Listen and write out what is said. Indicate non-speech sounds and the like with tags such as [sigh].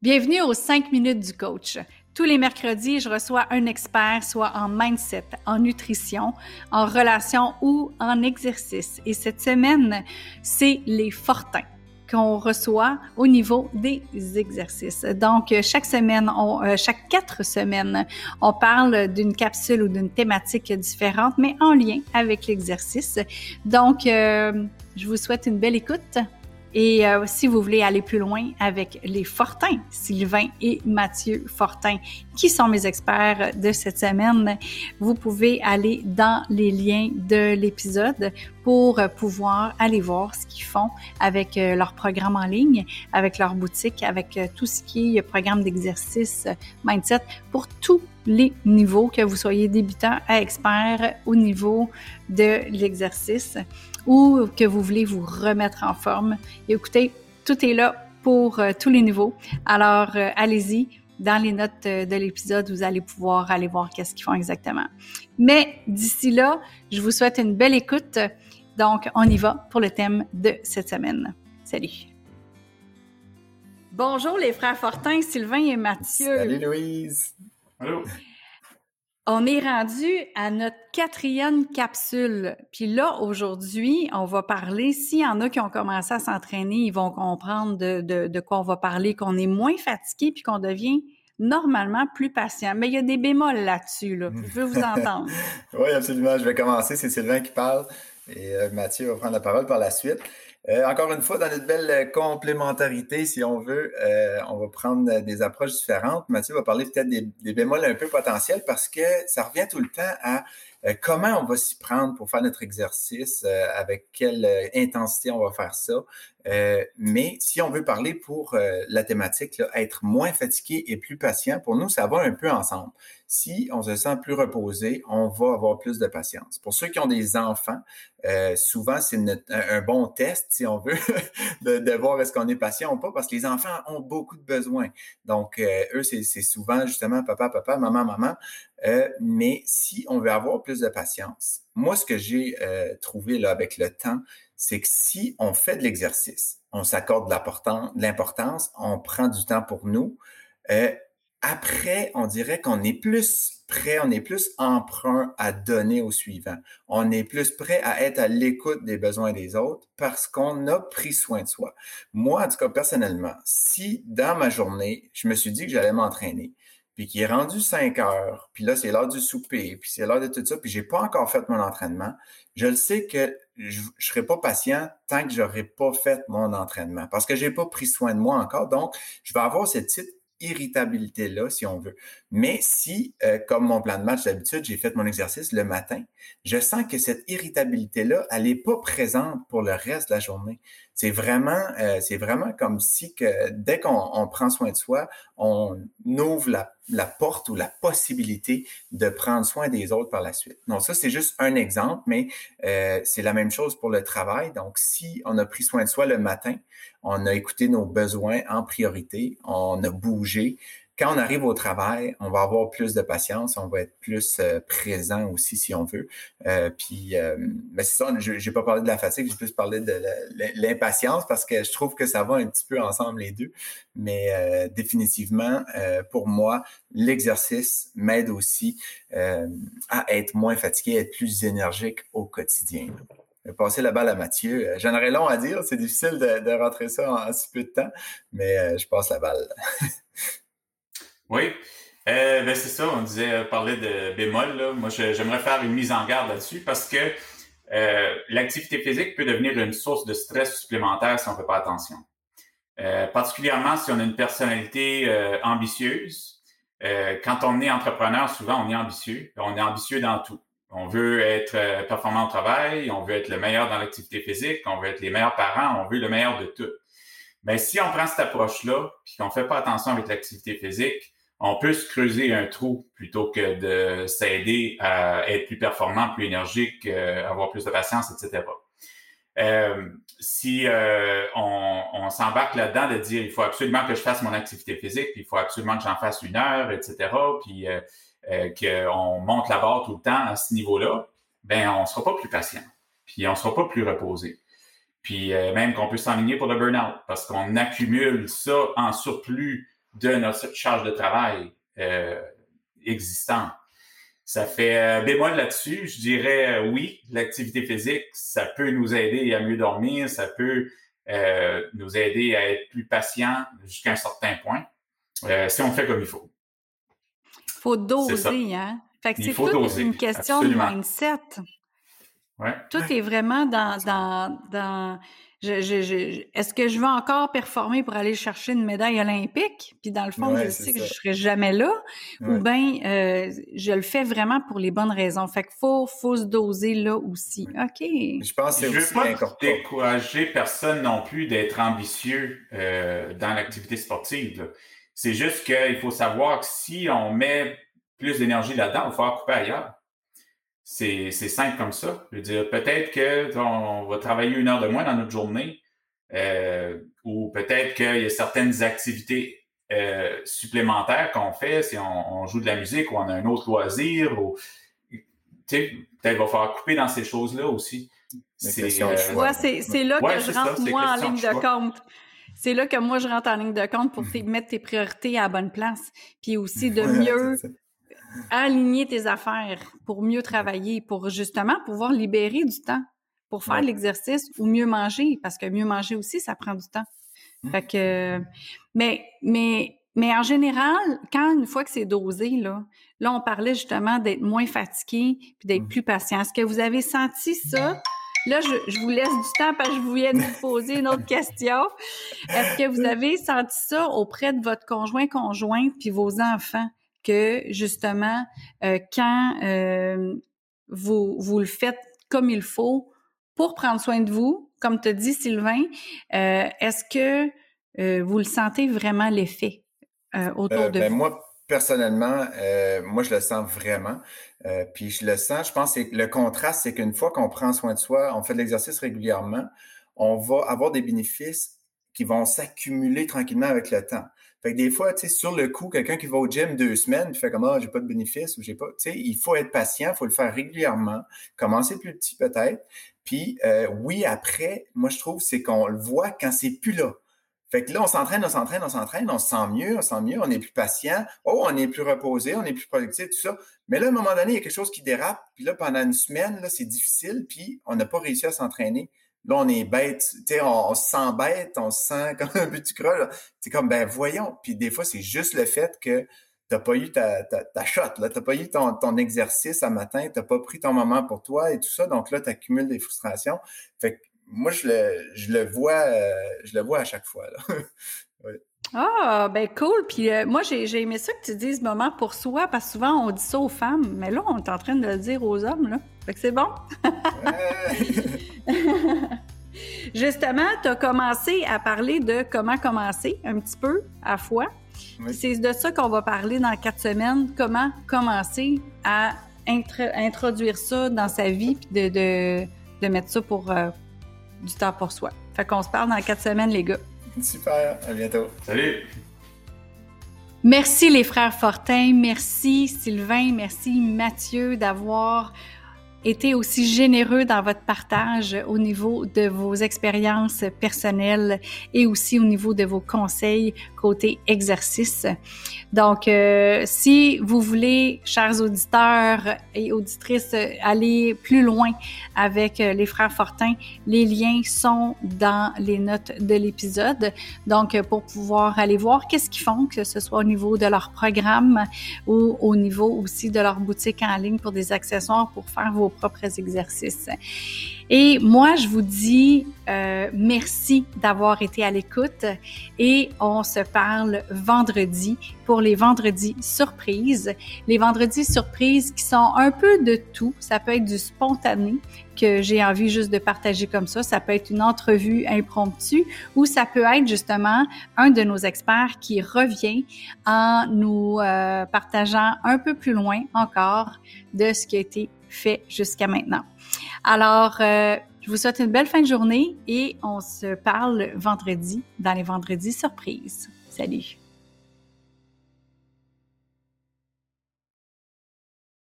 Bienvenue aux 5 minutes du coach. Tous les mercredis, je reçois un expert, soit en mindset, en nutrition, en relation ou en exercice. Et cette semaine, c'est les fortins qu'on reçoit au niveau des exercices. Donc, chaque semaine, euh, chaque quatre semaines, on parle d'une capsule ou d'une thématique différente, mais en lien avec l'exercice. Donc, euh, je vous souhaite une belle écoute. Et euh, si vous voulez aller plus loin avec les Fortins, Sylvain et Mathieu Fortin, qui sont mes experts de cette semaine, vous pouvez aller dans les liens de l'épisode pour pouvoir aller voir ce qu'ils font avec euh, leur programme en ligne, avec leur boutique, avec euh, tout ce qui est programme d'exercice mindset pour tous les niveaux, que vous soyez débutant à expert au niveau de l'exercice ou que vous voulez vous remettre en forme. écoutez, tout est là pour euh, tous les niveaux. Alors, euh, allez-y. Dans les notes euh, de l'épisode, vous allez pouvoir aller voir qu'est-ce qu'ils font exactement. Mais d'ici là, je vous souhaite une belle écoute. Donc, on y va pour le thème de cette semaine. Salut! Bonjour les frères Fortin, Sylvain et Mathieu. Salut Louise. Allô. On est rendu à notre quatrième capsule. Puis là, aujourd'hui, on va parler, s'il y en a qui ont commencé à s'entraîner, ils vont comprendre de, de, quoi on va parler, qu'on est moins fatigué puis qu'on devient normalement plus patient. Mais il y a des bémols là-dessus, là. Je veux vous entendre. [laughs] oui, absolument. Je vais commencer. C'est Sylvain qui parle et euh, Mathieu va prendre la parole par la suite. Euh, encore une fois, dans notre belle euh, complémentarité, si on veut, euh, on va prendre des approches différentes. Mathieu va parler peut-être des, des, bémols un peu potentiels parce que ça revient tout le temps à comment on va s'y prendre pour faire notre exercice, avec quelle intensité on va faire ça? mais si on veut parler pour la thématique, être moins fatigué et plus patient, pour nous, ça va un peu ensemble. Si on se sent plus reposé, on va avoir plus de patience. Pour ceux qui ont des enfants, euh, souvent c'est un, bon test, si on veut, [laughs] de, voir est-ce qu'on est patient ou pas, parce que les enfants ont beaucoup de besoins. Donc, euh, eux, c'est souvent justement papa, papa, maman, maman. Euh, mais si on veut avoir plus de patience, moi, ce que j'ai trouvé là avec le temps, c'est que si on fait de l'exercice, on s'accorde de l'importance, on prend du temps pour nous, après, on dirait qu'on est plus prêt, on est plus emprunt à donner au suivant. On est plus prêt à être à l'écoute des besoins des autres parce qu'on a pris soin de soi. Moi, en tout cas, personnellement, si dans ma journée, je me suis dit que j'allais m'entraîner, puis qu'il est rendu 5 heures, puis là, c'est l'heure du souper, puis c'est l'heure de tout ça, puis j'ai pas encore fait mon entraînement, je le sais que je, ne serai pas patient tant que j'aurai pas fait mon entraînement parce que j'ai pas pris soin de moi encore. Donc, je vais avoir cette petite irritabilité-là, si on veut. Mais si, euh, comme mon plan de match d'habitude, j'ai fait mon exercice le matin, je sens que cette irritabilité-là, elle n'est pas présente pour le reste de la journée. C'est vraiment, euh, vraiment comme si que dès qu'on prend soin de soi, on ouvre la, la, porte ou la possibilité de prendre soin des autres par la suite. Donc ça, c'est juste un exemple, mais euh, c'est la même chose pour le travail. Donc si on a pris soin de soi le matin, on a écouté nos besoins en priorité, on a bougé, quand on arrive au travail, on va avoir plus de patience, on va être plus euh, présent aussi si on veut. Euh, puis, euh, mais c'est ça, je n'ai pas parlé de la fatigue, j'ai plus parlé de l'impatience parce que je trouve que ça va un petit peu ensemble les deux. Mais euh, définitivement, pour moi, l'exercice m'aide aussi à être moins fatigué, à être plus énergique au quotidien. Passer la balle à Mathieu. J'en aurais long à dire, c'est difficile de, de, rentrer ça en si peu de temps, mais je passe la balle. [laughs] Oui. Euh, ben c'est ça, on disait euh, parler de bémol. Là. Moi, j'aimerais faire une mise en garde là-dessus parce que euh, l'activité physique peut devenir une source de stress supplémentaire si on ne fait pas attention. Euh, particulièrement si on a une personnalité euh, ambitieuse. quand on est entrepreneur, souvent on est ambitieux. On est ambitieux dans tout. On veut être performant au travail, on veut être le meilleur dans l'activité physique, on veut être les meilleurs parents, on veut le meilleur de tout. Mais si on prend cette approche-là, puis qu'on ne fait pas attention avec l'activité physique, on peut se creuser un trou plutôt que de s'aider à être plus performant, plus énergique, euh, avoir plus de patience, etc. Euh, si euh, on, on s'embarque là-dedans de dire il faut absolument que je fasse mon activité physique, puis il faut absolument que j'en fasse une heure, etc., puis euh, euh, qu'on monte la barre tout le temps à ce niveau-là, ben on sera pas plus patient, puis on sera pas plus reposé. Puis même qu'on peut s'enligner pour le burn-out parce qu'on accumule ça en surplus de notre charge de travail euh, existante. Ça fait bémol là-dessus. Je dirais oui, l'activité physique, ça peut nous aider à mieux dormir, ça peut nous aider à être plus patient jusqu'à un certain point, si on fait comme il faut. Il faut doser, hein? Fait que c'est toute une question de mindset. Ouais. Tout est vraiment dans, dans, dans je, je, est-ce que je veux encore performer pour aller chercher une médaille olympique? Puis dans le fond, je sais que je serai jamais là. Ou bien euh, je le fais vraiment pour les bonnes raisons. Fait qu'il faut, faut se doser là aussi. OK. Je pense que Je veux pas décourager personne non plus d'être ambitieux euh, dans l'activité sportive. C'est juste qu'il faut savoir que si on met plus d'énergie là-dedans, il va falloir couper ailleurs. C'est simple comme ça. Je veux dire, peut-être qu'on va travailler une heure de moins dans notre journée, euh, ou peut-être qu'il y a certaines activités euh, supplémentaires qu'on fait, si on, joue de la musique ou on a un autre loisir, ou peut-être va falloir couper dans ces choses-là aussi. C'est euh, là que je rentre moi en ligne de compte. C'est là que moi je rentre en ligne de compte pour [laughs] mettre tes priorités à la bonne place. Puis aussi de mieux aligner tes affaires pour mieux travailler, pour justement pouvoir libérer du temps pour faire l'exercice ou mieux manger, parce que mieux manger aussi, ça prend du temps. Mmh. Fait que, mais, mais, mais en général, quand une fois que c'est dosé, là, là, on parlait justement d'être moins fatigué puis d'être mmh. plus patient. Est-ce que vous avez senti ça? Là, je, je, vous laisse du temps parce que je voulais vous poser une autre question. Est-ce que vous avez senti ça auprès de votre conjoint, conjointe puis vos enfants? Que justement, euh, quand euh, vous, vous le faites comme il faut pour prendre soin de vous, comme te dit Sylvain, euh, est-ce que vous le sentez vraiment l'effet autour de ben vous? Moi, personnellement, moi, je le sens vraiment. puis je le sens, je pense que le contraste, c'est qu'une fois qu'on prend soin de soi, on fait de l'exercice régulièrement, on va avoir des bénéfices qui vont s'accumuler tranquillement avec le temps. Fait que des fois, tu sais, sur le coup, quelqu'un qui va au gym deux semaines, fait comme, ah, j'ai pas de bénéfice ou j'ai pas, tu sais, il faut être patient, il faut le faire régulièrement, commencer plus petit peut-être. Puis, euh, oui, après, moi, je trouve, c'est qu'on le voit quand c'est plus là. Fait que là, on s'entraîne, on s'entraîne, on s'entraîne, on se sent mieux, on se sent mieux, on est plus patient, oh, on est plus reposé, on est plus productif, tout ça. Mais là, à un moment donné, il y a quelque chose qui dérape, puis là, pendant une semaine, là, c'est difficile, puis on n'a pas réussi à s'entraîner. Là, on est bête, tu sais, on, se sent bête, on se sent comme un petit creux. C'est comme, ben voyons. Puis des fois, c'est juste le fait que tu n'as pas eu ta, ta, shot, tu n'as pas eu ton, ton exercice à matin, tu n'as pas pris ton moment pour toi et tout ça. Donc là, tu accumules des frustrations. Fait que moi, je le, je le vois, euh, je le vois à chaque fois. Là. [laughs] Ah, ben cool. Puis euh, moi, j'ai aimé ça que tu dises moment pour soi, parce que souvent, on dit ça aux femmes, mais là, on est en train de le dire aux hommes, là. Fait que c'est bon. [laughs] [laughs] Justement, tu as commencé à parler de comment commencer un petit peu à fois. C'est de ça qu'on va parler dans quatre semaines, comment commencer à introduire ça dans sa vie, puis de, de, mettre ça pour euh, du temps pour soi. Fait qu'on se parle dans quatre semaines, les gars. Super, à bientôt. Salut. Merci les frères Fortin, merci Sylvain, merci Mathieu d'avoir été aussi généreux dans votre partage au niveau de vos expériences personnelles et aussi au niveau de vos conseils côté exercice. Donc, euh, si vous voulez, chers auditeurs et auditrices, aller plus loin avec euh, les frères Fortin, les liens sont dans les notes de l'épisode. Donc, pour pouvoir aller voir qu'est-ce qu'ils font, que ce soit au niveau de leur programme ou au niveau aussi de leur boutique en ligne pour des accessoires pour faire vos propres exercices. Et moi, je vous dis euh, merci d'avoir été à l'écoute et on se parle vendredi pour les vendredis surprises. Les vendredis surprises qui sont un peu de tout. Ça peut être du spontané que j'ai envie juste de partager comme ça. Ça peut être une entrevue impromptue ou ça peut être justement un de nos experts qui revient en nous euh, partageant un peu plus loin encore de ce qui a été fait jusqu'à maintenant. Alors, euh, je vous souhaite une belle fin de journée et on se parle vendredi dans les vendredis surprises. Salut!